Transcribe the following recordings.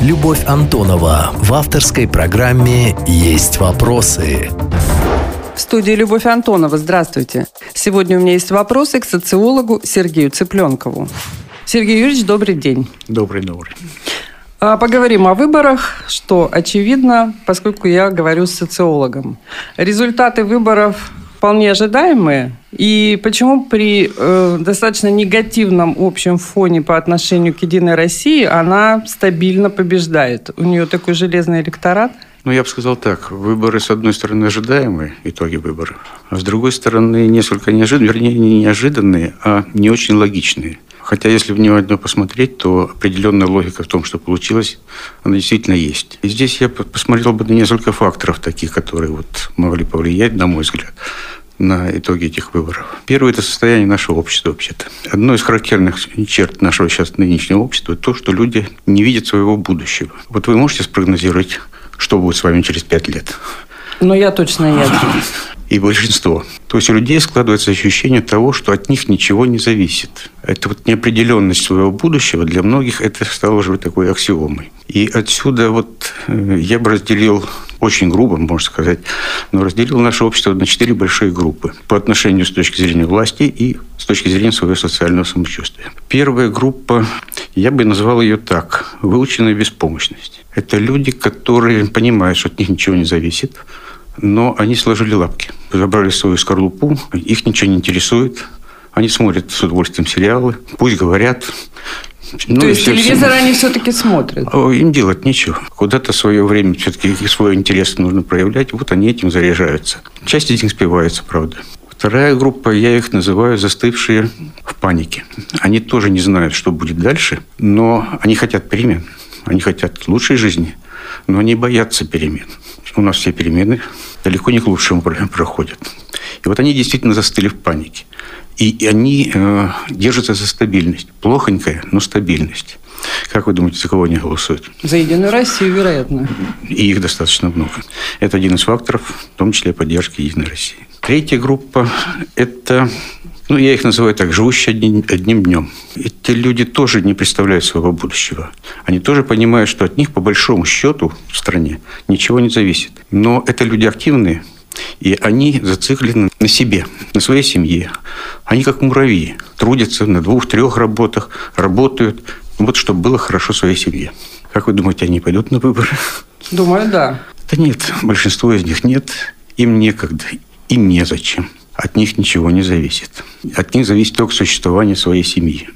Любовь Антонова в авторской программе «Есть вопросы». В студии Любовь Антонова. Здравствуйте. Сегодня у меня есть вопросы к социологу Сергею Цыпленкову. Сергей Юрьевич, добрый день. Добрый, добрый. А, поговорим о выборах, что очевидно, поскольку я говорю с социологом. Результаты выборов вполне ожидаемые. И почему при э, достаточно негативном общем фоне по отношению к «Единой России» она стабильно побеждает? У нее такой железный электорат? Ну, я бы сказал так. Выборы, с одной стороны, ожидаемые, итоги выборов, а с другой стороны, несколько неожиданные, вернее, не неожиданные, а не очень логичные. Хотя, если внимательно посмотреть, то определенная логика в том, что получилось, она действительно есть. И здесь я посмотрел бы на несколько факторов таких, которые вот могли повлиять, на мой взгляд на итоги этих выборов. Первое – это состояние нашего общества вообще-то. Одно из характерных черт нашего сейчас нынешнего общества – то, что люди не видят своего будущего. Вот вы можете спрогнозировать, что будет с вами через пять лет? Ну, я точно нет. И большинство. То есть у людей складывается ощущение того, что от них ничего не зависит. Это вот неопределенность своего будущего для многих это стало уже такой аксиомой. И отсюда вот э, я бы разделил очень грубо, можно сказать, но разделил наше общество на четыре большие группы по отношению с точки зрения власти и с точки зрения своего социального самочувствия. Первая группа, я бы назвал ее так, выученная беспомощность. Это люди, которые понимают, что от них ничего не зависит, но они сложили лапки, забрали свою скорлупу, их ничего не интересует, они смотрят с удовольствием сериалы, пусть говорят. Ну, То есть все, телевизор все... они все-таки смотрят? Им делать нечего. Куда-то свое время все-таки свой интерес нужно проявлять. Вот они этим заряжаются. Часть из них спивается, правда. Вторая группа, я их называю застывшие в панике. Они тоже не знают, что будет дальше, но они хотят перемен. Они хотят лучшей жизни, но они боятся перемен. У нас все перемены далеко не к лучшему проходят. И вот они действительно застыли в панике. И они э, держатся за стабильность. Плохонькая, но стабильность. Как вы думаете, за кого они голосуют? За Единую Россию, вероятно. И их достаточно много. Это один из факторов, в том числе поддержки Единой России. Третья группа – это, ну, я их называю так, живущие одним, одним днем. Эти люди тоже не представляют своего будущего. Они тоже понимают, что от них, по большому счету, в стране ничего не зависит. Но это люди активные, и они зациклены на себе, на своей семье. Они как муравьи, трудятся на двух-трех работах, работают, вот чтобы было хорошо своей семье. Как вы думаете, они пойдут на выборы? Думаю, да. Да нет, большинство из них нет. Им некогда, им незачем. От них ничего не зависит. От них зависит только существование своей семьи.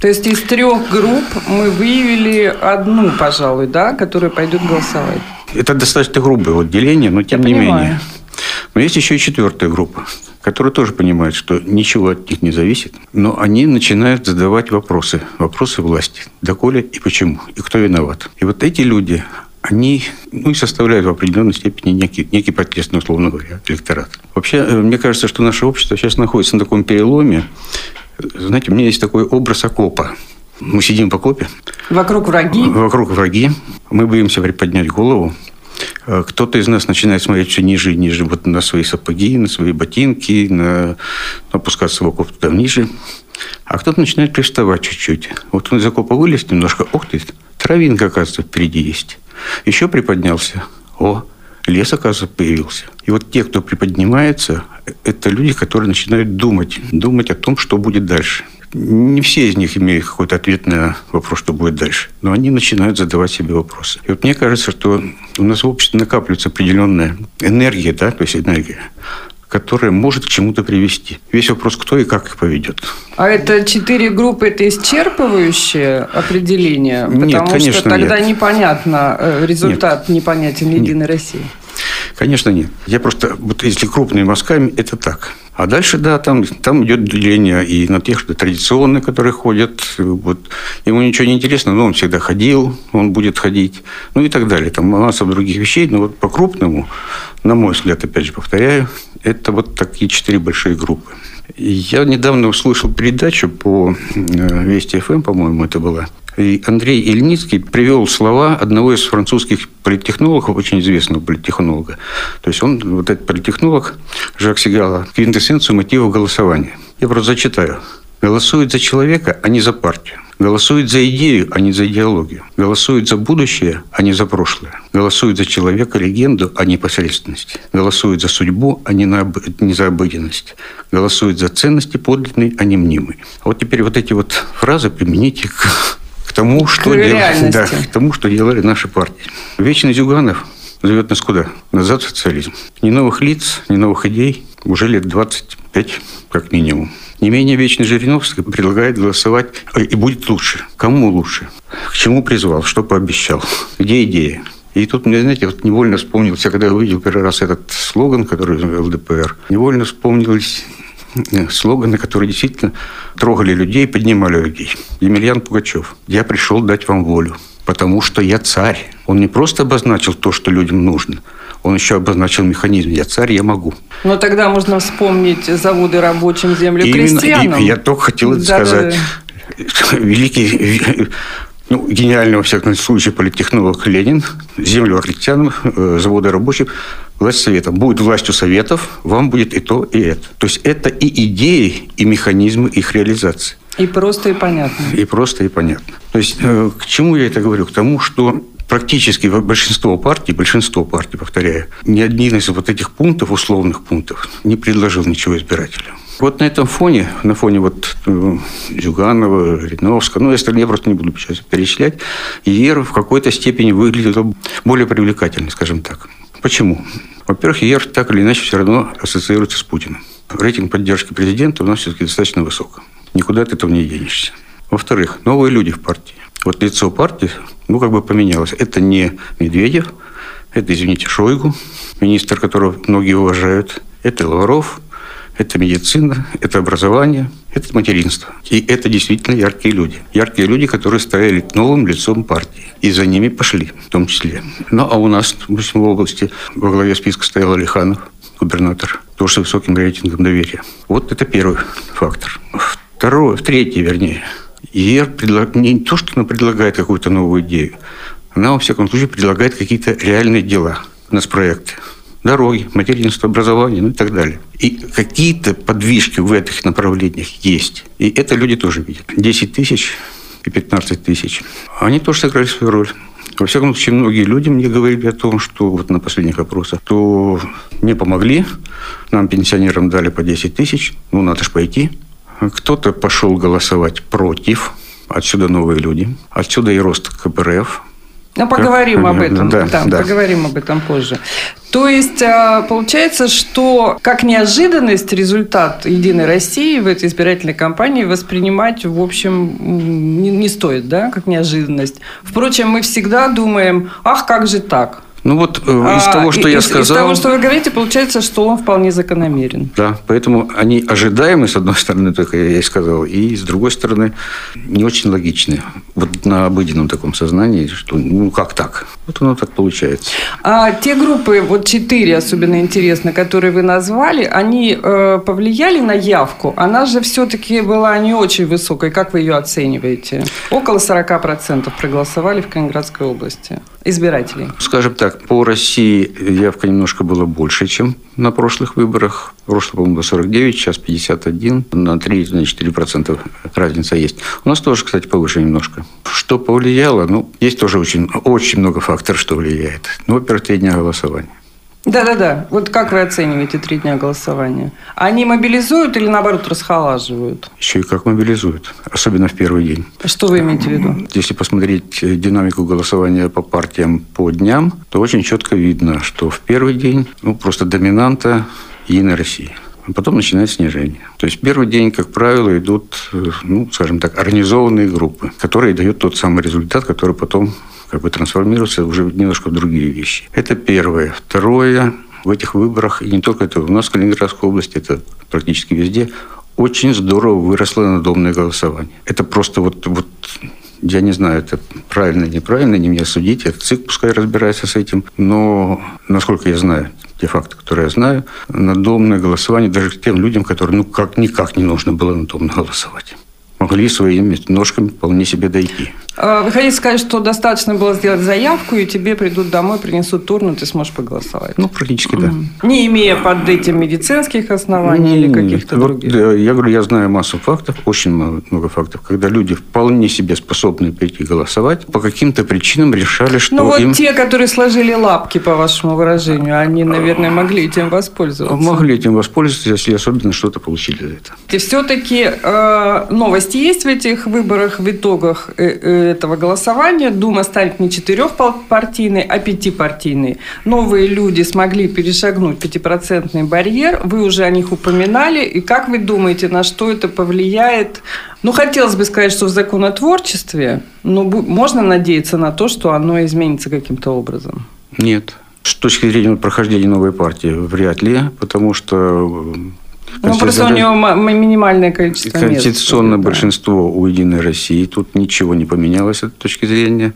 То есть из трех групп мы выявили одну, пожалуй, да, которая пойдет голосовать. Это достаточно грубое вот деление, но тем Я не понимаю. менее. Но есть еще и четвертая группа, которая тоже понимает, что ничего от них не зависит, но они начинают задавать вопросы, вопросы власти. Доколе и почему, и кто виноват. И вот эти люди, они ну, и составляют в определенной степени некий, некий протестный, условно говоря, электорат. Вообще, э, мне кажется, что наше общество сейчас находится на таком переломе. Знаете, у меня есть такой образ окопа. Мы сидим в окопе. Вокруг враги. Вокруг враги. Мы боимся приподнять голову. Э, кто-то из нас начинает смотреть все ниже и ниже вот на свои сапоги, на свои ботинки, на опускаться в окоп туда ниже. А кто-то начинает приставать чуть-чуть. Вот он из окопа вылез немножко. Ох ты, травинка, оказывается, впереди есть. Еще приподнялся. О, лес, оказывается, появился. И вот те, кто приподнимается, это люди, которые начинают думать. Думать о том, что будет дальше. Не все из них имеют какой-то ответ на вопрос, что будет дальше. Но они начинают задавать себе вопросы. И вот мне кажется, что у нас в обществе накапливается определенная энергия, да, то есть энергия, которая может к чему-то привести. Весь вопрос, кто и как их поведет. А это четыре группы, это исчерпывающее определение? Потому нет, конечно, что тогда нет. непонятно, э, результат нет. непонятен Единой нет. России. Конечно, нет. Я просто, вот если крупными мазками, это так. А дальше, да, там, там идет деление и на тех, что традиционные, которые ходят. Вот. Ему ничего не интересно, но он всегда ходил, он будет ходить. Ну и так далее. Там масса других вещей. Но вот по-крупному, на мой взгляд, опять же повторяю, это вот такие четыре большие группы. Я недавно услышал передачу по э, Вести ФМ, по-моему, это была. И Андрей Ильницкий привел слова одного из французских политтехнологов, очень известного политтехнолога. То есть он, вот этот политтехнолог, Жак Сигала, квинтэссенцию мотивов голосования. Я просто зачитаю. Голосуют за человека, а не за партию. Голосуют за идею, а не за идеологию. Голосуют за будущее, а не за прошлое. Голосуют за человека, легенду, а не посредственность. Голосуют за судьбу, а не, на, не за обыденность. Голосуют за ценности подлинные, а не мнимые. Вот теперь вот эти вот фразы примените к тому, что делали, да, к тому, что делали наши партии. Вечный Зюганов зовет нас куда? Назад в социализм. Ни новых лиц, ни новых идей. Уже лет 25, как минимум. Не менее вечный Жириновский предлагает голосовать, э, и будет лучше. Кому лучше? К чему призвал? Что пообещал? Где идея? И тут мне, знаете, вот невольно вспомнился, когда я увидел первый раз этот слоган, который ЛДПР, невольно вспомнились э, слоганы, которые действительно трогали людей, поднимали людей. Емельян Пугачев. «Я пришел дать вам волю, потому что я царь». Он не просто обозначил то, что людям нужно – он еще обозначил механизм «я царь, я могу». Но тогда можно вспомнить заводы рабочим, землю Именно, крестьянам. И, я только хотел это да, сказать. Да, да. Великий ну, гениальный, во всяком случае, политтехнолог Ленин, землю крестьянам, э, заводы рабочих, власть совета. Будет властью советов, вам будет и то, и это. То есть это и идеи, и механизмы их реализации. И просто, и понятно. И просто, и понятно. То есть э, к чему я это говорю? К тому, что практически большинство партий, большинство партий, повторяю, ни один из вот этих пунктов, условных пунктов, не предложил ничего избирателю. Вот на этом фоне, на фоне вот э, Зюганова, Риновского, ну, я просто не буду сейчас перечислять, ЕР в какой-то степени выглядел более привлекательно, скажем так. Почему? Во-первых, ЕР так или иначе все равно ассоциируется с Путиным. Рейтинг поддержки президента у нас все-таки достаточно высок. Никуда от этого не денешься. Во-вторых, новые люди в партии. Вот лицо партии, ну, как бы поменялось. Это не Медведев, это, извините, Шойгу, министр, которого многие уважают. Это Лавров, это медицина, это образование, это материнство. И это действительно яркие люди. Яркие люди, которые стояли новым лицом партии. И за ними пошли, в том числе. Ну, а у нас, допустим, в области во главе списка стоял Алиханов, губернатор, тоже с высоким рейтингом доверия. Вот это первый фактор. Второе, третий, вернее – ЕР предлаг... не то, что она предлагает какую-то новую идею, она, во всяком случае, предлагает какие-то реальные дела. У нас проекты. Дороги, материнство, образование, ну и так далее. И какие-то подвижки в этих направлениях есть. И это люди тоже видят. 10 тысяч и 15 тысяч. Они тоже сыграли свою роль. Во всяком случае, многие люди мне говорили о том, что вот на последних опросах, то не помогли, нам, пенсионерам, дали по 10 тысяч, ну, надо же пойти. Кто-то пошел голосовать против. Отсюда новые люди. Отсюда и рост КПРФ. Ну, поговорим об этом. Да, да, да, поговорим об этом позже. То есть, а, получается, что как неожиданность результат «Единой России» в этой избирательной кампании воспринимать, в общем, не, не стоит, да, как неожиданность. Впрочем, мы всегда думаем, ах, как же так? Ну вот э, из а, того, что из, я сказал... Из того, что вы говорите, получается, что он вполне закономерен. Да, поэтому они ожидаемы, с одной стороны, только я и сказал, и с другой стороны, не очень логичны. Вот на обыденном таком сознании, что ну как так? Вот оно так получается. А те группы, вот четыре особенно интересно, которые вы назвали, они э, повлияли на явку? Она же все-таки была не очень высокой. Как вы ее оцениваете? Около 40% проголосовали в Калининградской области избирателей. Скажем так, по России явка немножко была больше, чем на прошлых выборах. В прошлом, по-моему, было 49, сейчас 51. На 3-4% разница есть. У нас тоже, кстати, повыше немножко. Что повлияло? Ну, есть тоже очень, очень много факторов, что влияет. Ну, во-первых, три дня голосования. Да-да-да. Вот как вы оцениваете три дня голосования? Они мобилизуют или, наоборот, расхолаживают? Еще и как мобилизуют. Особенно в первый день. Что вы имеете в виду? Если посмотреть динамику голосования по партиям по дням, то очень четко видно, что в первый день ну, просто доминанта Единой России. А потом начинается снижение. То есть первый день, как правило, идут, ну, скажем так, организованные группы, которые дают тот самый результат, который потом как бы трансформироваться уже немножко в другие вещи. Это первое. Второе, в этих выборах, и не только это у нас в Калининградской области, это практически везде, очень здорово выросло надомное голосование. Это просто вот, вот я не знаю, это правильно, неправильно, не мне судить, это ЦИК пускай разбирается с этим, но, насколько я знаю, те факты, которые я знаю, надомное голосование даже тем людям, которые ну как никак не нужно было надомно голосовать могли своими ножками вполне себе дойти. А, вы хотите сказать, что достаточно было сделать заявку, и тебе придут домой, принесут турну, ты сможешь проголосовать? Ну, практически, да. Не имея под этим медицинских оснований или каких-то Вот, других? да, я говорю, я знаю массу фактов, очень много, много фактов, когда люди вполне себе способны прийти голосовать, по каким-то причинам решали, что Ну вот им... те, которые сложили лапки, по вашему выражению, они, наверное, могли этим воспользоваться. Могли этим воспользоваться, если особенно что-то получили за это. И все-таки э, новости есть в этих выборах, в итогах э, э, этого голосования. Дума станет не четырехпартийной, а пятипартийной. Новые люди смогли перешагнуть пятипроцентный барьер. Вы уже о них упоминали. И как вы думаете, на что это повлияет? Ну, хотелось бы сказать, что в законотворчестве, но бу- можно надеяться на то, что оно изменится каким-то образом. Нет. С точки зрения прохождения новой партии, вряд ли, потому что... Ну, просто у него ма- ма- минимальное количество мест. Конституционное Да. большинство у «Единой России». Тут ничего не поменялось с этой точки зрения.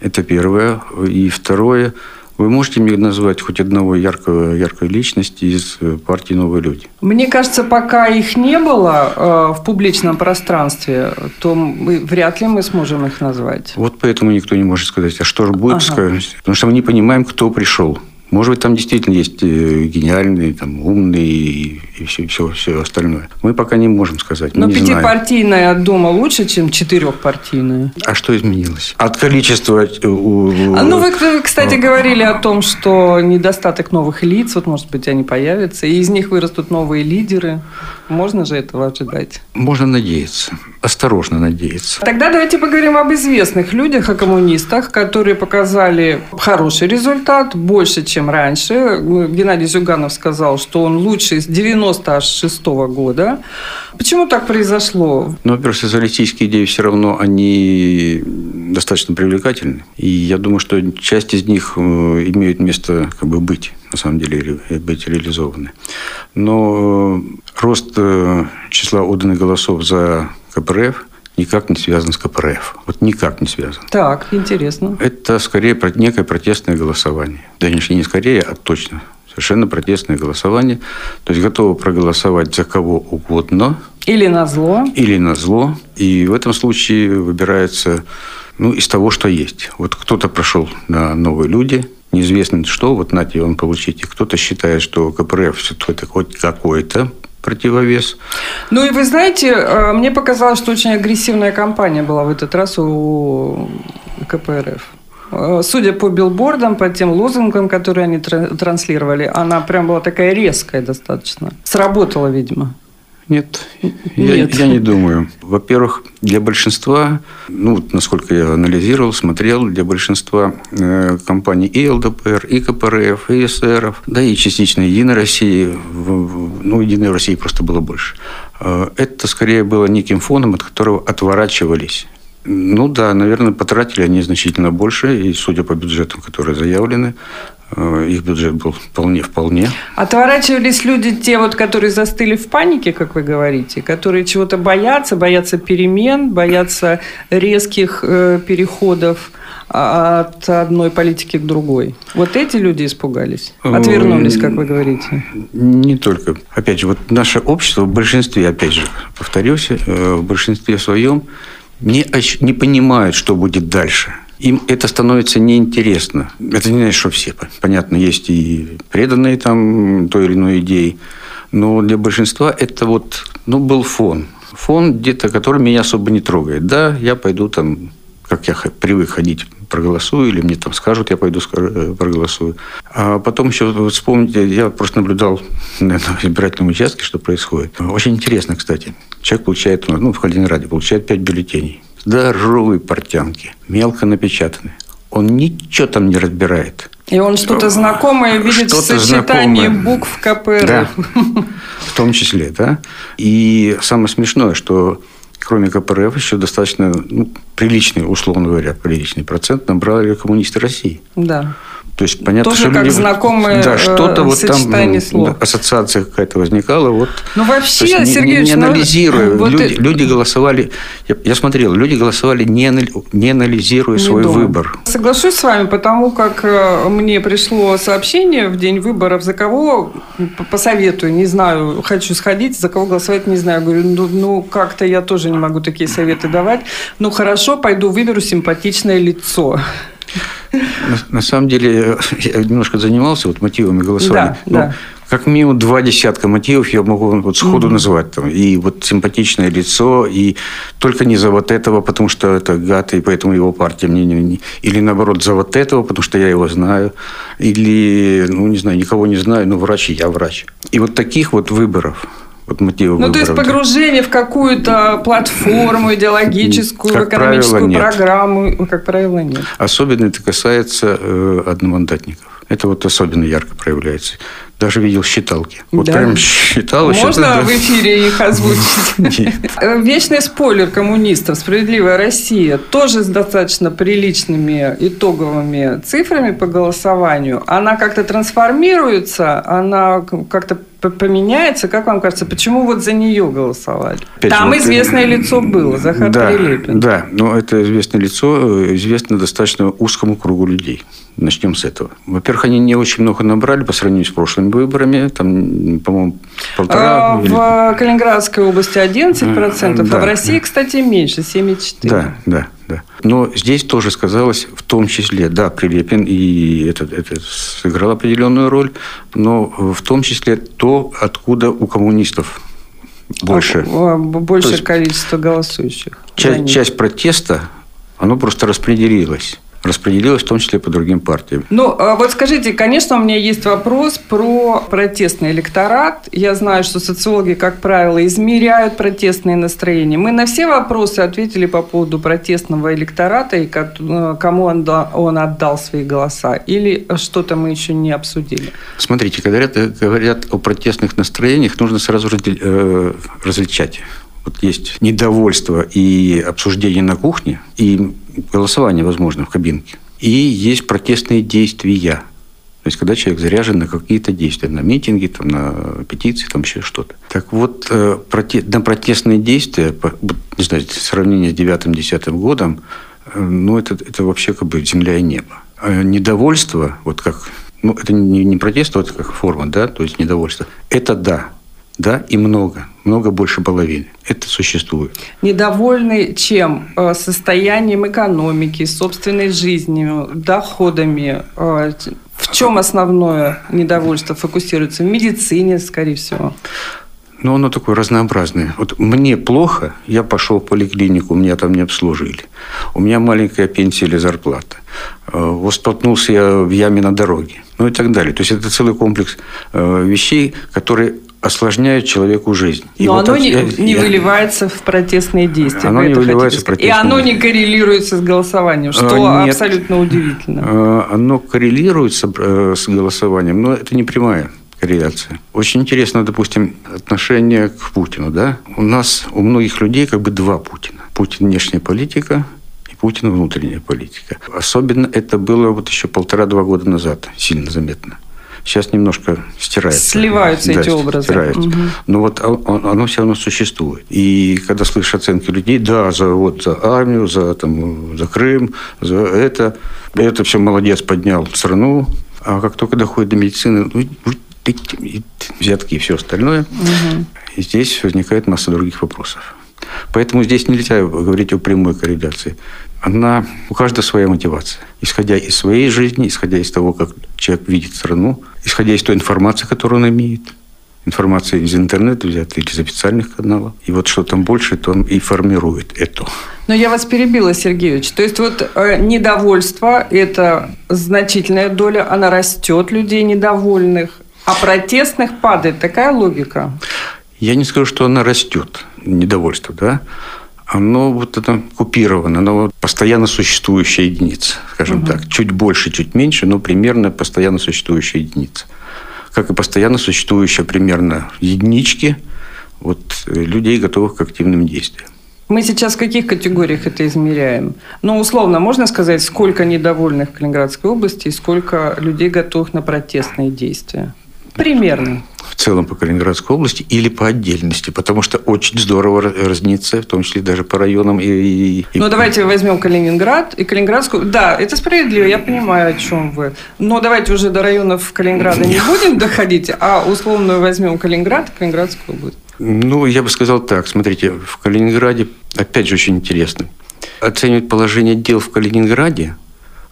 Это первое. И второе. Вы можете мне назвать хоть одного яркого, яркой личности из э, партии «Новые люди»? Мне кажется, пока их не было э, в публичном пространстве, то мы, вряд ли мы сможем их назвать. Вот поэтому никто не может сказать, а что же будет, Ага. сказать. потому что мы не понимаем, кто пришел. Может быть, там действительно есть э, гениальные, там, умные и, и все, все, все остальное. Мы пока не можем сказать, Но пятипартийная от Дома лучше, чем четырехпартийная. А что изменилось? От количества... э, А ну, вы, к- кстати, говорили о том, что недостаток новых лиц, вот, может быть, они появятся, и из них вырастут новые лидеры. Можно же этого ожидать? Можно надеяться. Осторожно надеяться. Тогда давайте поговорим об известных людях, о коммунистах, которые показали хороший результат, больше, чем раньше. Геннадий Зюганов сказал, что он лучший с 96 года. Почему так произошло? Но, во-первых, социалистические идеи все равно, они достаточно привлекательны. И я думаю, что часть из них э, имеют место как бы быть, на самом деле, ре- быть реализованы. Но э, рост э, числа отданных голосов за КПРФ никак не связан с КПРФ. Вот никак не связан. Так, интересно. Это скорее некое протестное голосование. Да, не скорее, а точно. Совершенно протестное голосование. То есть готовы проголосовать за кого угодно, Или на зло. или на зло. И в этом случае выбирается ну, из того, что есть. Вот кто-то прошел на новые люди, неизвестно что, вот нате он получите. Кто-то считает, что КПРФ все-таки хоть какой-то противовес. Ну и вы знаете, э, мне показалось, что очень агрессивная кампания была в этот раз у КПРФ. Э, Судя по билбордам, по тем лозунгам, которые они тра- транслировали, она прям была такая резкая достаточно. Сработала, видимо. Нет, я, Нет. я не думаю. Во-первых, для большинства, ну, насколько я анализировал, смотрел, для большинства э, компаний и ЛДПР, и КПРФ, и СРФ, да и частично Единой России, ну, Единой России просто было больше. Э, это скорее было неким фоном, от которого отворачивались. Ну да, наверное, потратили они значительно больше, и судя по бюджетам, которые заявлены, их бюджет был вполне-вполне. Отворачивались люди, те вот, которые застыли в панике, как вы говорите, которые чего-то боятся, боятся перемен, боятся резких э, переходов а, от одной политики к другой. Вот эти люди испугались, отвернулись, как вы говорите. Не только. Опять же, вот наше общество в большинстве, опять же, повторюсь, э, в большинстве своем не, не понимают, что будет дальше. Им это становится неинтересно. Это не значит, что все. Понятно, есть и преданные там той или иной идеи. Но для большинства это вот, ну, был фон. Фон, где-то, который меня особо не трогает. Да, я пойду там, как я привык ходить, проголосую, или мне там скажут, я пойду э, проголосую. А потом еще вспомните, я просто наблюдал на избирательном участке, что происходит. Очень интересно, кстати. Человек получает, ну, в Калининграде, получает 5 бюллетеней. Здоровые портянки, мелко напечатаны. Он ничего там не разбирает. И он что-то знакомое видит в Что-то сочетании знакомое. букв КПРФ. Да, в том числе, да. И самое смешное, что кроме КПРФ еще достаточно ну, приличный, условно говоря, приличный процент набрали коммунисты России. Да. То есть понятно, Тоже что как люди, знакомые, да, что-то э, вот там ну, слов. ассоциация какая-то возникала. Вот. Ну, вообще, есть, не- не, Сергеевич, не ну, анализируя, вот люди, и- люди голосовали. Я, я смотрел, люди голосовали не, не анализируя Не свой думаю. выбор. Соглашусь с вами, потому как э, мне пришло сообщение в день выборов, за кого посоветую, не знаю, хочу сходить, за кого голосовать, не знаю. Говорю, ну, ну, как-то я тоже не могу такие советы давать. Ну, хорошо, пойду выберу симпатичное лицо. На, на самом деле, я немножко занимался вот мотивами голосования. Да, да. Ну, Как минимум два десятка мотивов я могу вот сходу назвать. Там. И вот симпатичное лицо, и только не за вот этого, потому что это гад, и поэтому его партия мне не, не- Или наоборот, за вот этого, потому что я его знаю. Или, ну, не знаю, никого не знаю, но врач, и я врач. И вот таких вот выборов, вот мотивов Ну, то есть погружение в какую-то платформу идеологическую, Как экономическую правило, программу, ну, как правило, нет. Особенно это касается э, одномандатников. Это вот особенно ярко проявляется. Даже видел считалки. Вот Да. прям считал. Можно считал, да. в эфире их озвучить? Э, Вечный спойлер коммунистов «Справедливая Россия» тоже с достаточно приличными итоговыми цифрами по голосованию. Она как-то трансформируется, она как-то поменяется. Как вам кажется, почему вот за нее голосовали? Опять Там вот, известное э, лицо было, Захар да, Прилепин. Да, но это известное лицо э, известно достаточно узкому кругу людей. Начнем с этого. Во-первых, они не очень много набрали по сравнению с прошлыми выборами. Там, по-моему, полтора... А, или- В Калининградской области 11%, а Да. в России, кстати, меньше, 7,4%. Да, да, да. Но здесь тоже сказалось, в том числе, да, Прилепин, и это, это сыграл определенную роль, но в том числе то, откуда у коммунистов больше. А, Больше То есть количество голосующих. Часть, часть протеста, оно просто распределилось. Распределилось в том числе по другим партиям. Ну, а вот скажите, конечно, у меня есть вопрос про протестный электорат. Я знаю, что социологи, как правило, измеряют протестные настроения. Мы на все вопросы ответили по поводу протестного электората и э, кому он, да- он отдал свои голоса. Или что-то мы еще не обсудили? Смотрите, когда говорят, говорят о протестных настроениях, нужно сразу э, различать. Вот есть недовольство и обсуждение на кухне, и голосование, возможно, в кабинке. И есть протестные действия. То есть, когда человек заряжен на какие-то действия, на митинги, там, на петиции, там еще что-то. Так вот, э, на протестные действия, не знаю, сравнение с 9-10 годом, э, ну, это, это вообще как бы земля и небо. А недовольство, вот как, ну, это не, не протест, а вот как форма, да, то есть недовольство, это да, да, и много, много больше половины. Это существует. Недовольны чем? Э, Состоянием экономики, собственной жизнью, доходами. Э, В чем основное недовольство фокусируется? В медицине, скорее всего. Но оно такое разнообразное. Вот мне плохо, я пошел в поликлинику, меня там не обслужили. У меня маленькая пенсия или зарплата. Э, Вот столкнулся я в яме на дороге. Ну и так далее. То есть это целый комплекс вещей, которые осложняют человеку жизнь. И Но вот оно не, я- не я- выливается в протестные действия. Оно не выливается в сказать. И протестные оно не коррелируется с голосованием, что Э, нет. абсолютно удивительно. Э, Оно коррелируется э, с голосованием, но это не прямая корреляция. Очень интересно, допустим, отношение к Путину. Да? У нас, у многих людей как бы два Путина. Путин внешняя политика и Путин внутренняя политика. Особенно это было вот еще полтора-два года назад, сильно заметно. Сейчас немножко стирается. Сливаются эти ст- образы. стираются. Мгм. Но вот оно все равно существует. И когда слышишь оценки людей, да, за, вот, за армию, за, там, за Крым, за это, это все молодец, поднял страну. А как только доходит до медицины, ну, взятки и все остальное, и здесь возникает масса других вопросов. Поэтому здесь нельзя говорить о прямой корреляции. Она, у каждого своя мотивация. Исходя из своей жизни, исходя из того, как человек видит страну, исходя из той информации, которую он имеет. Информация из интернета взята или из официальных каналов. И вот что там больше, то он и формирует это. Но я вас перебила, Сергеевич. То есть вот э, недовольство – это значительная доля, она растет людей недовольных, а протестных падает. Такая логика? Я не скажу, что она растет, недовольство, да? Оно вот это купировано, оно вот постоянно существующая единица, скажем так. Чуть больше, чуть меньше, но примерно постоянно существующая единица. Как и постоянно существующая примерно единички вот, э, людей, готовых к активным действиям. Мы сейчас в каких категориях это измеряем? Ну, условно, можно сказать, сколько недовольных в Калининградской области и сколько людей готовых на протестные действия? Примерно. В целом по Калининградской области или по отдельности, потому что очень здорово разнится, в том числе даже по районам. И, и... Ну, давайте возьмем Калининград и Калининградскую. Да, это справедливо, я понимаю, о чем вы. Но давайте уже до районов Калининграда не будем доходить, а условно возьмем Калининград и Калининградскую область. Ну, я бы сказал так. Смотрите, в Калининграде, опять же, очень интересно. Оценивать положение дел в Калининграде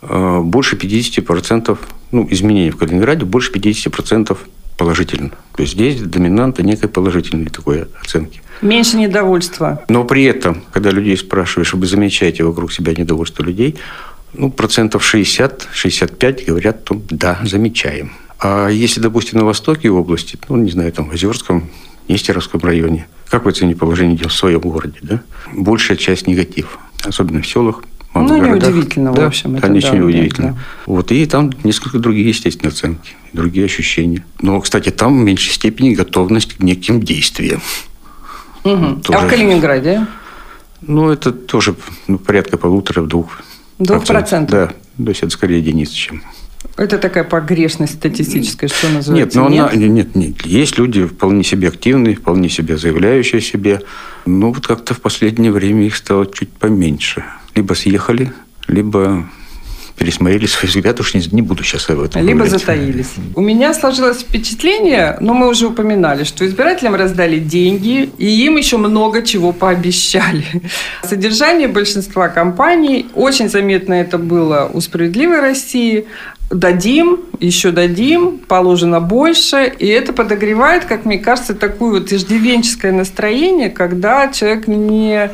больше 50%, ну, изменений в Калининграде больше 50% положительно. То есть здесь доминанта некой положительной такой оценки. Меньше недовольства. Но при этом, когда людей спрашиваешь, вы замечаете вокруг себя недовольство людей, ну, процентов 60-65 говорят, что да, замечаем. А если, допустим, на востоке области, ну, не знаю, там, в Озерском, Нестеровском районе, как вы оцените положение дел в своем городе, да? Большая часть негатив, особенно в селах, ну, неудивительно, да, в общем. Это, ничего да, неудивительно. Да, да. Вот, и там несколько другие, естественно, оценки, другие ощущения. Но, кстати, там в меньшей степени готовность к неким действиям. Угу. Тоже, а в Калининграде? Ну, это тоже ну, порядка полутора-двух. Двух процентов? Да, то есть это скорее единицы, чем это такая погрешность статистическая, что называется? Нет, но нет? Она, нет, нет. Есть люди вполне себе активные, вполне себе заявляющие о себе. Но вот как-то в последнее время их стало чуть поменьше. Либо съехали, либо пересмотрели свои взгляды, уж не, не буду сейчас об этом Либо говорить. затаились. У меня сложилось впечатление, но мы уже упоминали, что избирателям раздали деньги, и им еще много чего пообещали. Содержание большинства компаний, очень заметно это было у «Справедливой России», дадим, еще дадим, положено больше. И это подогревает, как мне кажется, такое вот иждивенческое настроение, когда человек не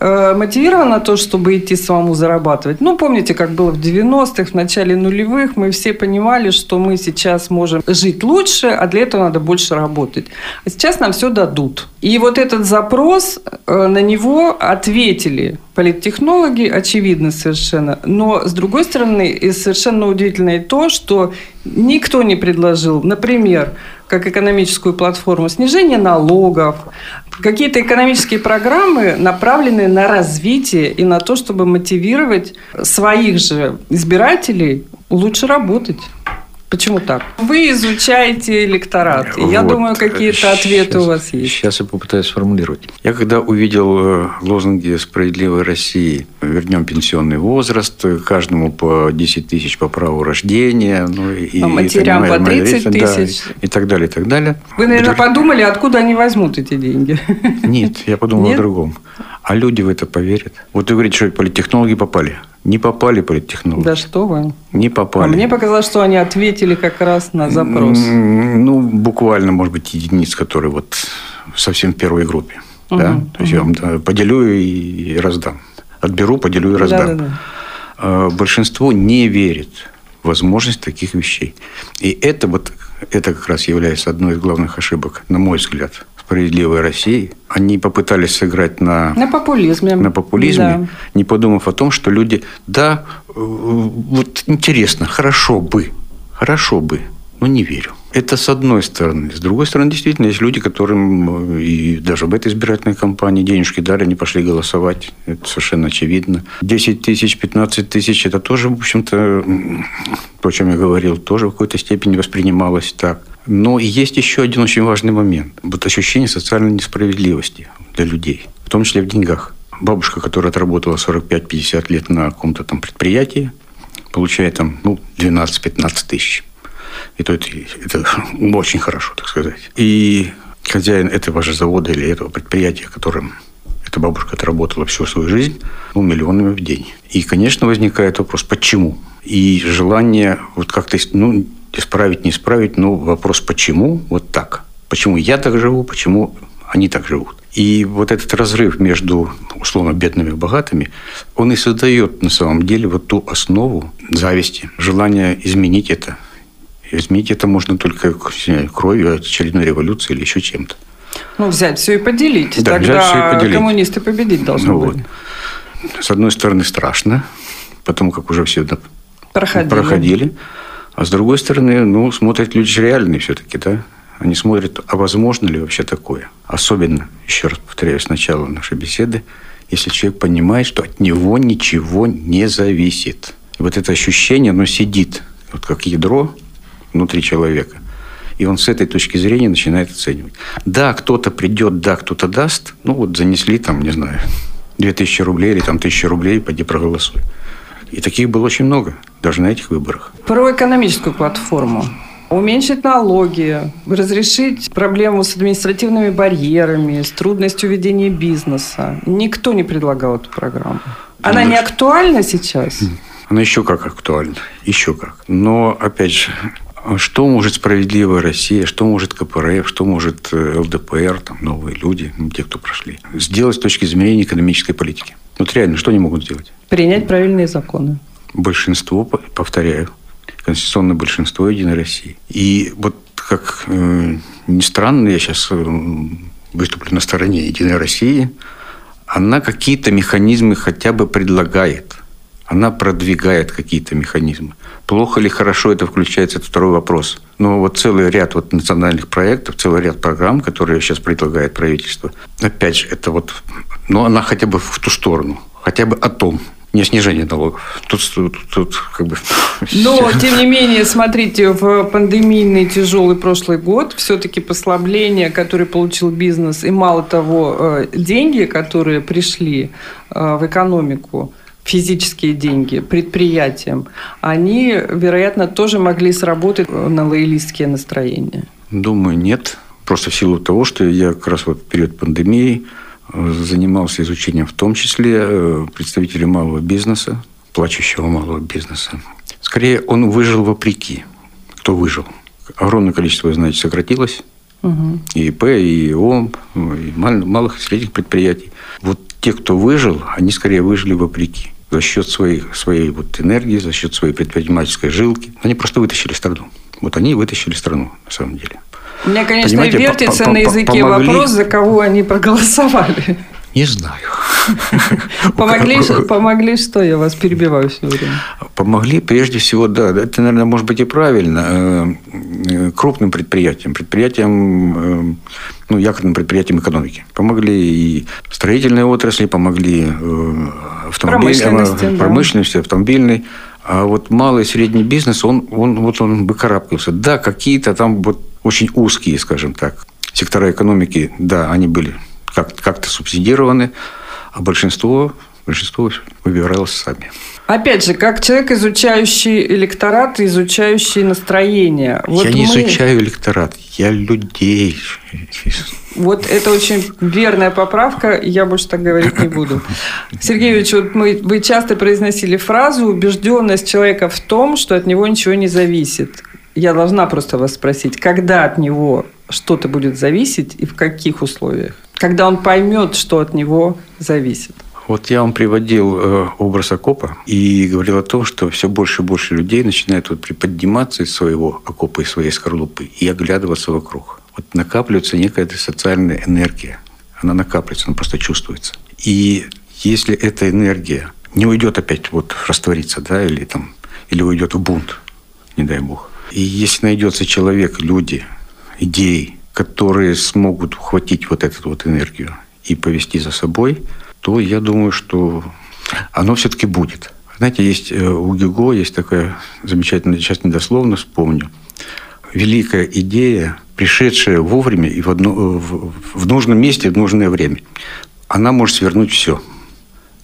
Э, мотивирован на то, чтобы идти самому зарабатывать. Ну, помните, как было в 90-х, в начале нулевых, мы все понимали, что мы сейчас можем жить лучше, а для этого надо больше работать. А сейчас нам все дадут. И вот этот запрос, э, на него ответили политтехнологи, очевидно совершенно. Но, с другой стороны, и совершенно удивительно и то, что никто не предложил, например, как экономическую платформу снижение налогов, какие-то экономические программы, направленные на развитие и на то, чтобы мотивировать своих же избирателей лучше работать. Почему так? Вы изучаете электорат. И я думаю, какие-то ответы сейчас, у вас есть. Сейчас я попытаюсь сформулировать. Я когда увидел э, лозунги «Справедливой России», вернем пенсионный возраст, каждому по 10 тысяч по праву рождения. Ну, и, а матерям и, по 30 тысяч. Да, и так далее, и так далее. Вы, наверное, Вдруг... подумали, откуда они возьмут эти деньги? Нет, я подумал Нет? о другом. А люди в это поверят. Вот вы говорите, что политтехнологи попали. Не попали политтехнологи. Да что вы. Не попали. А мне показалось, что они ответили как раз на запрос. Ну, буквально, может быть, единиц, которые вот совсем в первой группе. Угу, да? То есть я вам поделю и раздам. Отберу, поделю и раздам. Да, да, да. Большинство не верит в возможность таких вещей. И это вот это как раз является одной из главных ошибок, на мой взгляд, справедливой России. Они попытались сыграть на, на популизме, на популизме да. не подумав о том, что люди, да, э, вот интересно, хорошо бы, хорошо бы, но не верю. Это с одной стороны. С другой стороны, действительно, есть люди, которым э, и даже в этой избирательной кампании денежки дали, они пошли голосовать. Это совершенно очевидно. 10 тысяч, 15 тысяч – это тоже, в общем-то, то, о чем я говорил, тоже в какой-то степени воспринималось так. Но есть еще один очень важный момент. Вот ощущение социальной несправедливости для людей, в том числе в деньгах. Бабушка, которая отработала 45-50 лет на каком-то там предприятии, получает там ну, 12-15 тысяч. И то это, это очень хорошо, так сказать. И хозяин этого же завода или этого предприятия, которым эта бабушка отработала всю свою жизнь, ну, миллионами в день. И, конечно, возникает вопрос, почему? И желание вот как-то, ну, исправить, не исправить, но вопрос почему вот так. Почему я так живу, почему они так живут. И вот этот разрыв между условно бедными и богатыми, он и создает на самом деле вот ту основу зависти, желания изменить это. Изменить это можно только кровью очередной революции или еще чем-то. Ну, взять все и поделить. Да, Тогда взять все и поделить. коммунисты победить должны ну, были. Вот. С одной стороны, страшно, потому как уже все проходили. проходили. А с другой стороны, ну, смотрят люди реальные все-таки, да? Они смотрят, а возможно ли вообще такое? Особенно, еще раз повторяю, с начала нашей беседы, если человек понимает, что от него ничего не зависит. И вот это ощущение, оно сидит, вот как ядро внутри человека. И он с этой точки зрения начинает оценивать. Да, кто-то придет, да, кто-то даст. Ну, вот занесли там, не знаю, 2000 рублей или там 1000 рублей, пойди проголосуй. И таких было очень много, даже на этих выборах. Про экономическую платформу. Уменьшить налоги, разрешить проблему с административными барьерами, с трудностью ведения бизнеса. Никто не предлагал эту программу. Она не актуальна сейчас? Она еще как актуальна. Еще как. Но, опять же, что может справедливая Россия, что может КПРФ, что может э, ЛДПР, там, новые люди, те, кто прошли, сделать с точки зрения экономической политики? Вот реально, что они могут сделать? Принять правильные законы. Большинство, повторяю, конституционное большинство Единой России. И вот как э, ни странно, я сейчас э, выступлю на стороне Единой России, она какие-то механизмы хотя бы предлагает. Она продвигает какие-то механизмы. Плохо или хорошо это включается, это второй вопрос. Но вот целый ряд вот национальных проектов, целый ряд программ, которые сейчас предлагает правительство, опять же, это вот, ну, она хотя бы в ту сторону, хотя бы о том, не снижение налогов. Тут, тут, тут как бы... Но, тем не менее, смотрите, в пандемийный тяжелый прошлый год все-таки послабление, которое получил бизнес, и мало того, э, деньги, которые пришли э, в экономику, физические деньги предприятиям, они, вероятно, тоже могли сработать на лоялистские настроения. Думаю, нет. Просто в силу того, что я как раз вот в период пандемии занимался изучением в том числе э, представителей малого бизнеса, плачущего малого бизнеса. Скорее, он выжил вопреки. Кто выжил? Огромное количество, знаете, сократилось. Угу. И ИП, и ИОМ, и малых и средних предприятий. Вот те, кто выжил, они скорее выжили вопреки. За счет своей, своей вот энергии, за счет своей предпринимательской жилки. Они просто вытащили страну. Вот они вытащили страну, на самом деле. У меня, конечно, Понимаете, вертится по -по -по на языке помогли... вопрос, за кого они проголосовали. Не знаю. Помогли, помогли что? Я вас перебиваю все время. Помогли, прежде всего, да, это, наверное, может быть и правильно, э, э, крупным предприятиям, предприятиям, э, ну, якорным предприятиям экономики. Помогли и строительной отрасли, помогли автомобиль, промышленности, промышленности да. автомобильной. А вот малый и средний бизнес, он, он, вот он выкарабкался. Да, какие-то там вот очень узкие, скажем так, сектора экономики, да, они были как- как-то субсидированы, а большинство, большинство выбиралось сами. Опять же, как человек, изучающий электорат, изучающий настроение. Вот я не мы... изучаю электорат, я людей. Вот это очень верная поправка, я больше так говорить не буду. Сергей Ильич, вот мы, вы часто произносили фразу «убежденность человека в том, что от него ничего не зависит». Я должна просто вас спросить, когда от него что-то будет зависеть и в каких условиях? Когда он поймет, что от него зависит. Вот я вам приводил э, образ окопа и говорил о том, что все больше и больше людей начинают вот приподниматься из своего окопа, из своей скорлупы и оглядываться вокруг. Вот накапливается некая социальная энергия. Она накапливается, она просто чувствуется. И если эта энергия не уйдет опять вот раствориться, да, или там, или уйдет в бунт, не дай бог, и если найдется человек, люди, идеи, которые смогут ухватить вот эту вот энергию и повести за собой, то я думаю, что оно все-таки будет. Знаете, есть э, у Гюго есть такая замечательная, сейчас недословно вспомню, великая идея, пришедшая вовремя и в, одно, в, в нужном месте в нужное время. Она может свернуть все.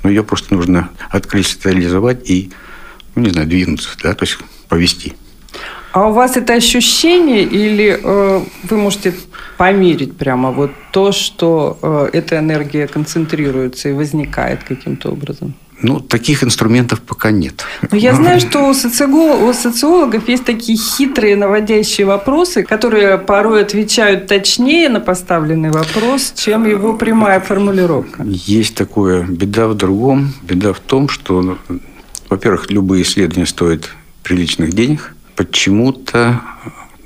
Но ее просто нужно откристаллизовать и, ну, не знаю, двинуться, да, то есть повести. А у вас это ощущение или э, вы можете померить прямо вот то, что э, эта энергия концентрируется и возникает каким-то образом? Ну, таких инструментов пока нет. Но я знаю, что у, социолог, у социологов есть такие хитрые наводящие вопросы, которые порой отвечают точнее на поставленный вопрос, чем его прямая формулировка. Есть такое. Беда в другом. Беда в том, что, во-первых, любые исследования стоят приличных денег – почему-то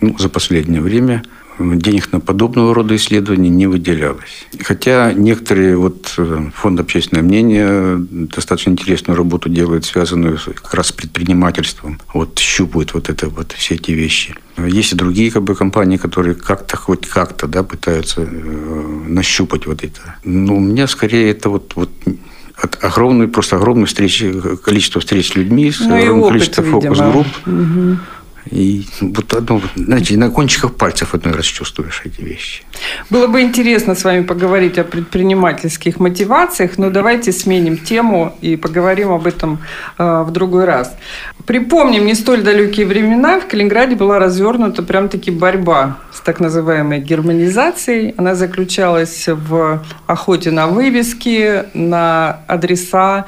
ну, за последнее время денег на подобного рода исследования не выделялось. Хотя некоторые, вот э, фонд общественное мнение достаточно интересную работу делает, связанную как раз с предпринимательством. Вот щупают вот это вот все эти вещи. Есть и другие как бы, компании, которые как-то хоть как-то да, пытаются э, нащупать вот это. Но у меня скорее это вот, вот от огромной, просто огромной встречи, количество встреч с людьми, ну, огромное количество фокус-групп. Угу. И вот одно, знаете, на кончиках пальцев одной раз чувствуешь эти вещи. Было бы интересно с вами поговорить о предпринимательских мотивациях, но давайте сменим тему и поговорим об этом э, в другой раз. Припомним, не столь далекие времена в Калининграде была развернута прям-таки борьба с так называемой германизацией. Она заключалась в охоте на вывески, на адреса,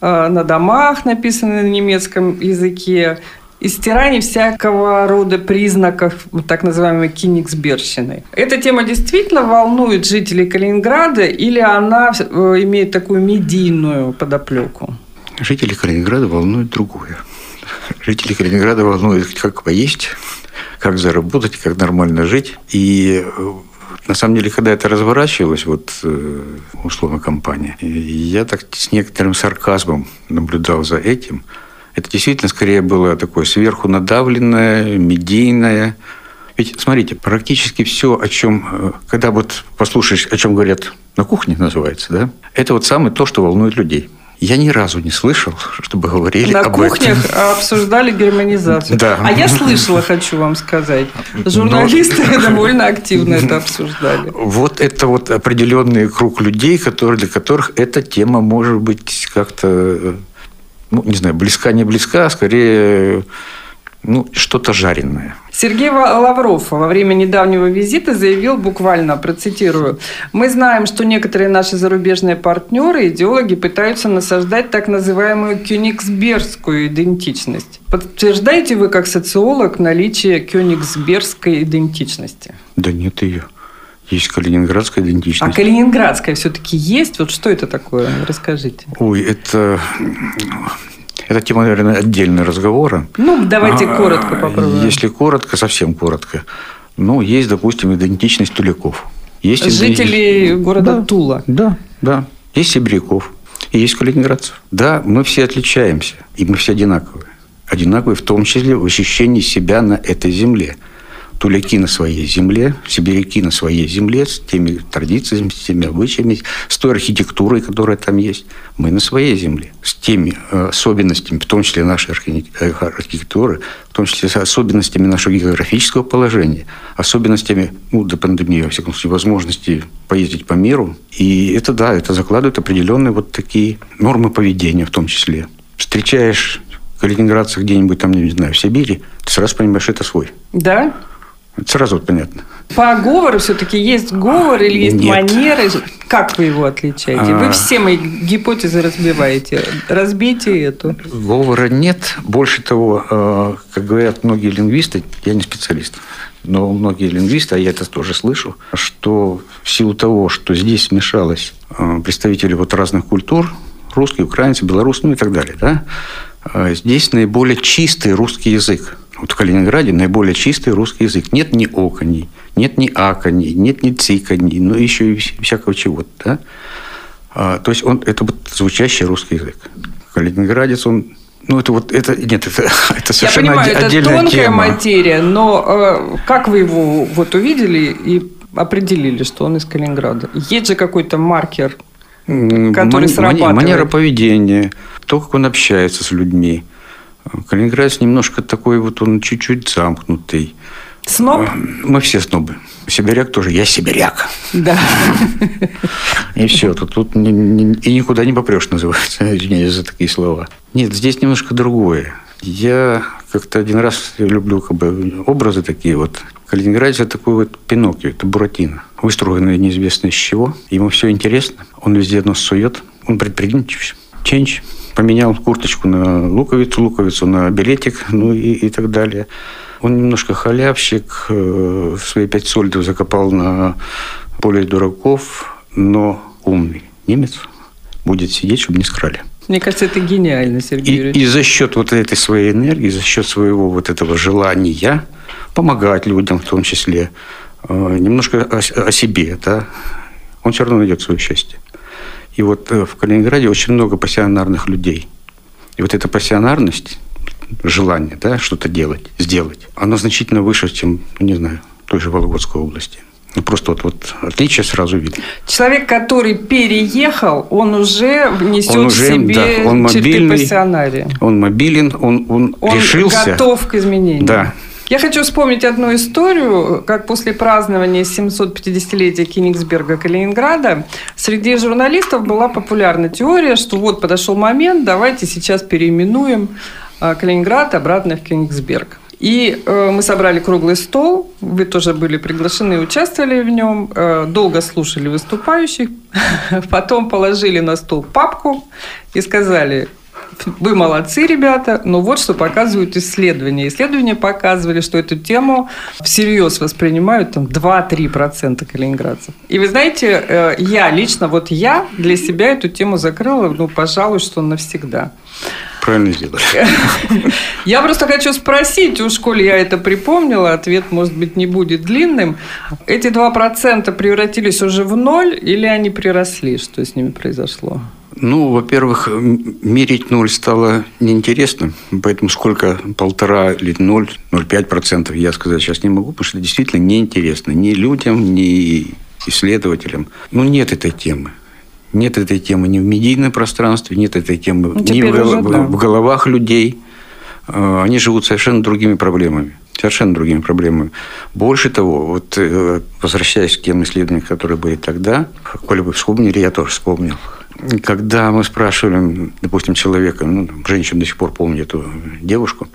э, на домах, написанные на немецком языке, и стирание всякого рода признаков так называемой киниксберщины. Эта тема действительно волнует жителей Калининграда или она э, имеет такую медийную подоплеку? Жители Калининграда волнует другое. Жители Калининграда волнует, как поесть, как заработать, как нормально жить. И э, на самом деле, когда это разворачивалось, вот э, условно компания, я так с некоторым сарказмом наблюдал за этим – это действительно скорее было такое сверху надавленное, медийное. Ведь, смотрите, практически все, о чем, э, когда вот послушаешь, о чем говорят на кухне, называется, да, это вот самое то, что волнует людей. Я ни разу не слышал, чтобы говорили На об кухнях этом. обсуждали германизацию. Да. А я слышала, хочу вам сказать. Журналисты Но... довольно активно это обсуждали. Вот это вот определенный круг людей, которые, для которых эта тема может быть как-то э, ну, не знаю, близка, не близка, а скорее ну, что-то жареное. Сергей Лавров во время недавнего визита заявил буквально, процитирую, «Мы знаем, что некоторые наши зарубежные партнеры, идеологи, пытаются насаждать так называемую кёнигсбергскую идентичность. Подтверждаете вы, как социолог, наличие кёнигсбергской идентичности?» Да нет ее. Есть калининградская идентичность. А калининградская все-таки есть? Вот что это такое? Расскажите. Ой, это... Это тема, наверное, отдельного разговора. Ну, давайте а, коротко попробуем. Если коротко, совсем коротко. Ну, есть, допустим, идентичность туляков. Есть Жителей идентичность... города да, Тула. Да, да. Есть сибиряков. И есть калининградцев. Да, мы все отличаемся. И мы все одинаковые. Одинаковые в том числе в ощущении себя на этой земле – туляки на своей земле, сибиряки на своей земле, с теми традициями, с теми обычаями, с той архитектурой, которая там есть. Мы на своей земле, с теми э, особенностями, в том числе нашей э, архитектуры, в том числе с особенностями нашего географического положения, особенностями, ну, до пандемии, во всяком случае, возможности поездить по миру. И это, да, это закладывает определенные вот такие нормы поведения в том числе. Встречаешь калининградцев где-нибудь там, не знаю, в Сибири, ты сразу понимаешь, что это свой. Да? Это сразу понятно. По говору все-таки есть говор или есть Нет. манеры? Как вы его отличаете? Вы а. все мои гипотезы разбиваете. Разбейте эту. Говора нет. Больше того, э, как говорят многие лингвисты, я не специалист, но многие лингвисты, а я это тоже слышу, что в силу того, что здесь смешалось э, представители вот разных культур, русский, украинцы, белорусы, ну и так далее, да, здесь наиболее чистый русский язык вот в Калининграде наиболее чистый русский язык. Нет ни оконей, нет ни аконей, нет ни циконей, но еще и всякого чего-то. Да? А, то есть он, это вот звучащий русский язык. Калининградец, он ну, это вот, это, нет, это, это совершенно Я понимаю, это тонкая тема. материя, но э, как вы его вот увидели и определили, что он из Калининграда? Есть же какой-то маркер, который Ман, срабатывает? Манера поведения, то, как он общается с людьми. Калининградец немножко такой вот, он чуть-чуть замкнутый. Сноб? Мы все снобы. Сибиряк тоже. Я сибиряк. Да. И все. Тут, тут ни, ни, и никуда не попрешь, называется. Извиняюсь за такие слова. Нет, здесь немножко другое. Я как-то один раз люблю как бы, образы такие вот. Калининградец – это такой вот Пиноккио, это Буратино. Выстроенный неизвестно из чего. Ему все интересно. Он везде нос сует. Он предприимчив. Ченч поменял курточку на луковицу, луковицу на билетик, ну и, и так далее. Он немножко халявщик, э, свои пять сольдов закопал на поле дураков, но умный немец будет сидеть, чтобы не скрали. Мне кажется, это гениально, Сергей и, и за счет вот этой своей энергии, за счет своего вот этого желания помогать людям в том числе, э, немножко о, о себе, да, он все равно найдет свое счастье. И вот э, в Калининграде очень много пассионарных людей. И вот эта пассионарность, желание да, что-то делать, сделать, оно значительно выше, чем, ну, не знаю, той же Вологодской области. Ну, просто вот, вот отличие сразу видно. Человек, который переехал, он уже несет он уже, в себе да, он мобильный, пассионария. Он мобилен, он, он, он решился. готов к изменениям. Да. Я хочу вспомнить одну историю, как после празднования 750-летия Кенигсберга Калининграда среди журналистов была популярна теория, что вот подошел момент, давайте сейчас переименуем а, Калининград обратно в Кенигсберг. И э, мы собрали круглый стол, вы тоже были приглашены и участвовали в нем, э, долго слушали выступающих, потом положили на стол папку и сказали, вы молодцы, ребята, но вот что показывают исследования. Исследования показывали, что эту тему всерьез воспринимают там 2-3% калининградцев. И вы знаете, э, я лично, вот я для себя эту тему закрыла, ну, пожалуй, что навсегда. Правильно сделали. Я просто хочу спросить, уж коли я это припомнила, ответ, может быть, не будет длинным. Эти 2% превратились уже в ноль или они приросли? Что с ними произошло? Ну, во-первых, мерить ноль стало неинтересно, поэтому сколько полтора или ноль, ноль пять процентов я сказать сейчас не могу, потому что действительно неинтересно ни людям, ни исследователям. Ну, нет этой темы. Нет этой темы ни в медийном пространстве, нет этой темы ну, ни в, уже, в, да. в головах людей. А, они живут совершенно другими проблемами. Совершенно другими проблемами. Больше того, вот э, возвращаясь к тем исследованиям, которые были тогда, коли бы вспомнили, я тоже вспомнил. Когда мы спрашивали, допустим, человека, ну, женщина до сих пор помнит эту девушку,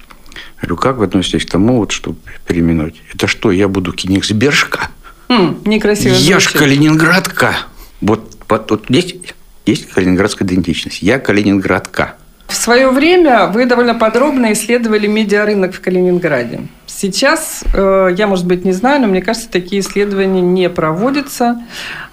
говорю, как вы относитесь к тому, вот, чтобы переименовать? Это что, я буду Кенигсбержка? Хм, некрасиво Я ж Калининградка. Вот вот здесь есть калининградская идентичность. Я калининградка. В свое время вы довольно подробно исследовали медиарынок в Калининграде. Сейчас, э, я, может быть, не знаю, но мне кажется, такие исследования не проводятся.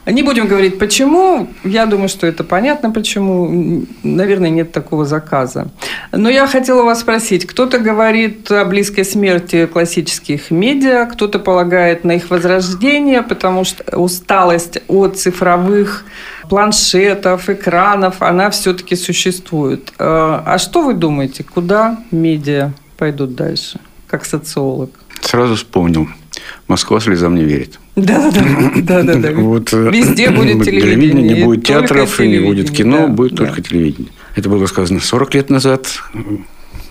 Не будем говорить почему. Я думаю, что это понятно почему. Наверное, нет такого заказа. Но я хотела вас спросить. Кто-то говорит о близкой смерти классических медиа, кто-то полагает на их возрождение, потому что усталость от цифровых планшетов, экранов, она все-таки существует. Э, а что вы думаете, куда медиа пойдут дальше, как социолог? Сразу вспомнил. Москва слезам не верит. Да, да, да, да. Вот, э, Везде будет телевидение. Не будет театров, не будет кино, будет только телевидение. Это было сказано 40 лет назад,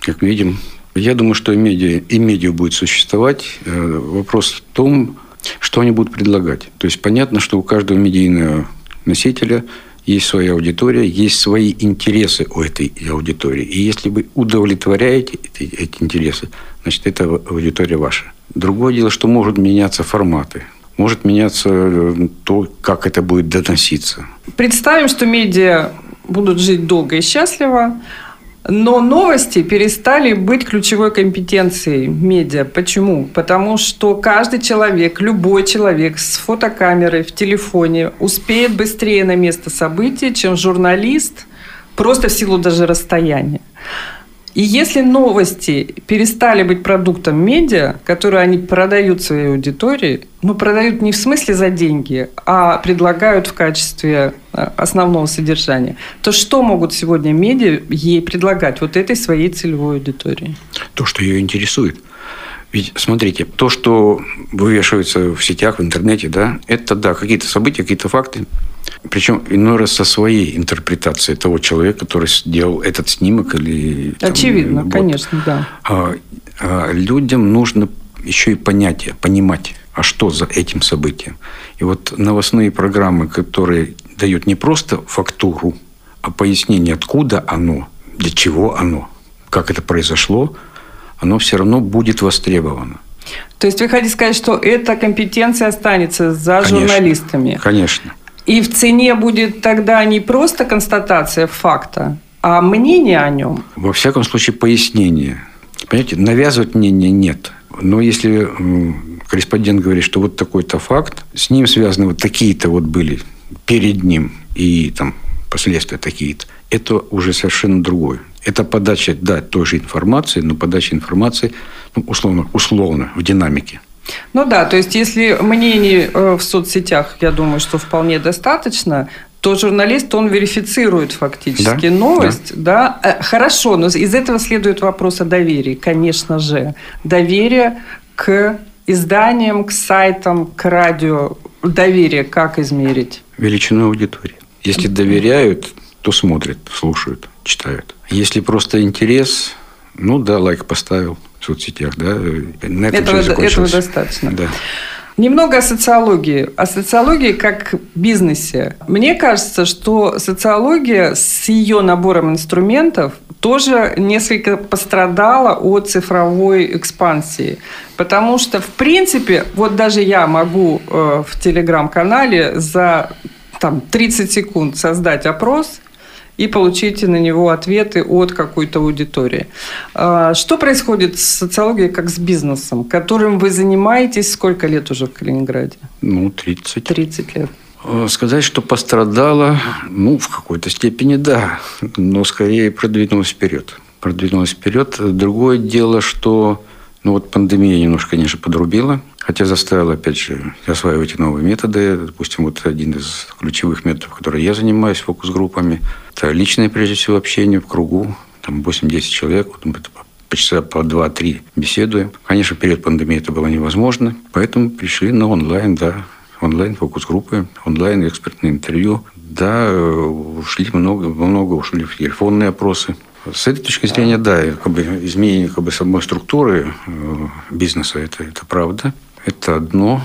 как видим. Я думаю, что и медиа, и медиа будет существовать. Э, вопрос в том, что они будут предлагать. То есть понятно, что у каждого медийного носителя есть своя аудитория, есть свои интересы у этой аудитории. И если вы удовлетворяете эти, эти интересы, значит, это аудитория ваша. Другое дело, что могут меняться форматы. Может меняться э, то, как это будет доноситься. Представим, что медиа будут жить долго и счастливо, но новости перестали быть ключевой компетенцией медиа. Почему? Потому что каждый человек, любой человек с фотокамерой в телефоне успеет быстрее на место события, чем журналист, просто в силу даже расстояния. И если новости перестали быть продуктом медиа, которые они продают своей аудитории, ну, продают не в смысле за деньги, а предлагают в качестве э, основного содержания, то что могут сегодня медиа ей предлагать, вот этой своей целевой аудитории? То, что ее интересует. Ведь, смотрите, то, что вывешивается в сетях, в интернете, да, это, да, какие-то события, какие-то факты, причем иной раз со своей интерпретацией того человека, который сделал этот снимок или... Там, Очевидно, конечно, да. А, а людям нужно еще и понятие, понимать, а что за этим событием. И вот новостные программы, которые дают не просто фактуру, а пояснение, откуда оно, для чего оно, как это произошло, оно все равно будет востребовано. То есть вы хотите сказать, что эта компетенция останется за конечно, журналистами? Конечно. И в цене будет тогда не просто констатация факта, а мнение о нем. Во всяком случае, пояснение. Понимаете, навязывать мнение нет. Но если корреспондент говорит, что вот такой-то факт, с ним связаны вот такие-то вот были перед ним и там последствия такие-то, это уже совершенно другое. Это подача, да, той же информации, но подача информации, ну, условно, условно, в динамике. Ну да, то есть если мнений э, в соцсетях, я думаю, что вполне достаточно, то журналист, он верифицирует фактически да, новость. Да. Да? Э, хорошо, но из этого следует вопрос о доверии, конечно же. Доверие к изданиям, к сайтам, к радио. Доверие как измерить? Величину аудитории. Если доверяют, то смотрят, слушают, читают. Если просто интерес, ну да, лайк поставил в соцсетях, да. На этом этого, этого достаточно. Да. Немного о социологии. О социологии как бизнесе. Мне кажется, что социология с ее набором инструментов тоже несколько пострадала от цифровой экспансии. Потому что, в принципе, вот даже я могу э, в телеграм-канале за там, 30 секунд создать опрос – и получите на него ответы от какой-то аудитории. А, что происходит с социологией как с бизнесом, которым вы занимаетесь сколько лет уже в Калининграде? Ну, 30. 30 лет. А, сказать, что пострадала, ну, в какой-то степени да, но скорее продвинулась вперед. Продвинулась вперед. Другое дело, что ну, вот пандемия немножко, конечно, подрубила. Хотя заставил, опять же, осваивать новые методы. Допустим, вот один из ключевых методов, который я занимаюсь фокус-группами, это личное, прежде всего, общение в кругу. Там 8-10 человек, вот мы по часа по 2-3 беседуем. Конечно, в период пандемии это было невозможно, поэтому пришли на онлайн, да, онлайн фокус-группы, онлайн экспертные интервью. Да, ушли много, много ушли в телефонные опросы. С этой точки зрения, да, как бы изменение как бы самой структуры э, бизнеса, это, это правда. Это одно.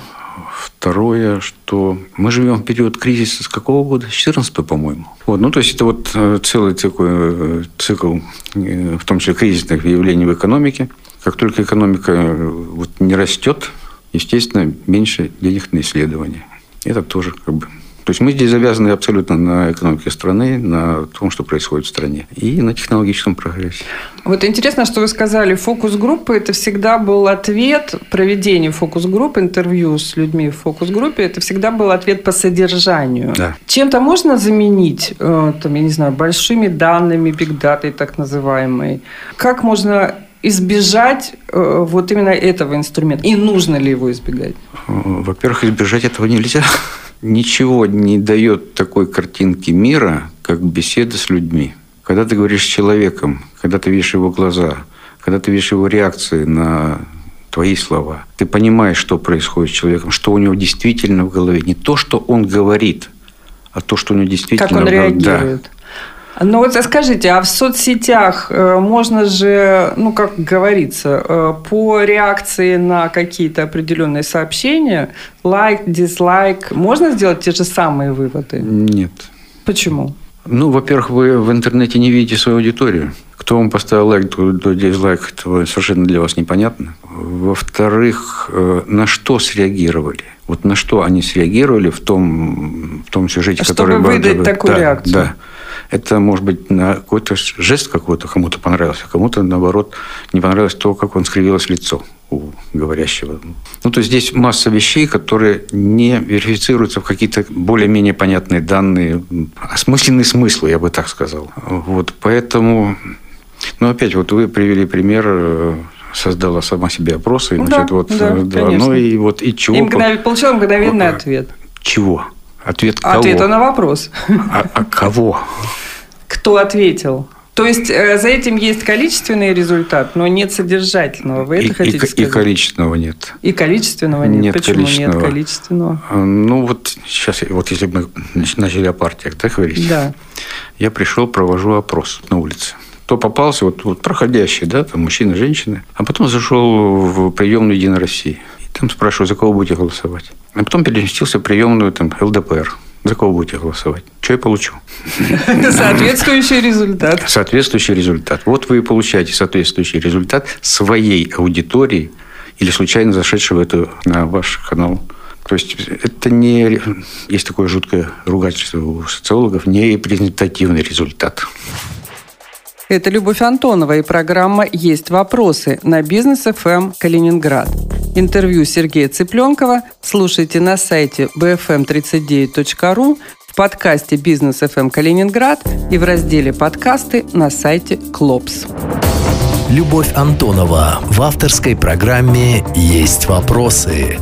Второе, что мы живем в период кризиса с какого года? С 14 по-моему. Вот, ну, то есть, это вот э, целый такой э, цикл, э, в том числе кризисных явлений в экономике. Как только экономика вот не растет, естественно, меньше денег на исследования. Это тоже как бы то есть мы здесь завязаны абсолютно на экономике страны, на том, что происходит в стране, и на технологическом прогрессе. Вот интересно, что вы сказали, фокус-группы – это всегда был ответ, проведение фокус-групп, интервью с людьми в фокус-группе, это всегда был ответ по содержанию. Да. Чем-то можно заменить, э, там, я не знаю, большими данными, бигдатой так называемой? Как можно избежать э, вот именно этого инструмента? И нужно ли его избегать? Во-первых, избежать этого нельзя ничего не дает такой картинки мира, как беседа с людьми. Когда ты говоришь с человеком, когда ты видишь его глаза, когда ты видишь его реакции на твои слова, ты понимаешь, что происходит с человеком, что у него действительно в голове. Не то, что он говорит, а то, что у него действительно как он в голове. реагирует. Да. Ну вот скажите, а в соцсетях э, можно же, ну как говорится, э, по реакции на какие-то определенные сообщения, лайк, дизлайк, можно сделать те же самые выводы? Нет. Почему? Ну, во-первых, вы в интернете не видите свою аудиторию. Кто вам поставил лайк, кто дизлайк, это совершенно для вас непонятно. Во-вторых, э, на что среагировали? Вот на что они среагировали в том, в том сюжете, Чтобы который... Чтобы выдать такую да, реакцию. Да. Это может быть на какой-то жест какой-то кому-то понравился, а кому-то, наоборот, не понравилось то, как он скривилось лицо у говорящего. Ну, то есть здесь масса вещей, которые не верифицируются в какие-то более-менее понятные данные, осмысленные смыслы, я бы так сказал. Вот, поэтому, ну, опять, вот вы привели пример э, создала сама себе опросы, ну, значит, да, вот, да, да, ну и вот и чего? И мгнов... получила мгновенный ответ. Чего? Ответ кого? Ответа на вопрос. А, а кого? Кто ответил? То есть э, за этим есть количественный результат, но нет содержательного. Вы это и, хотите и, сказать? И количественного нет. И количественного нет. нет Почему количественного. нет количественного? А, ну вот сейчас, вот если мы начали о партиях, да, говорить? Да. Я пришел, провожу опрос на улице. Кто попался, вот, вот проходящий, да, там мужчины, женщины. А потом зашел в приемную Единой России. Там спрашиваю, за кого будете голосовать. А потом переместился в приемную там, ЛДПР. За кого будете голосовать? Что я получу? Соответствующий результат. Соответствующий результат. Вот вы и получаете соответствующий результат своей аудитории или случайно зашедшего это на ваш канал. То есть это не, есть такое жуткое ругательство у социологов, не репрезентативный результат. Это Любовь Антонова и программа «Есть вопросы» на Бизнес ФМ Калининград. Интервью Сергея Цыпленкова слушайте на сайте bfm39.ru, в подкасте «Бизнес ФМ Калининград» и в разделе «Подкасты» на сайте «Клопс». Любовь Антонова в авторской программе «Есть вопросы».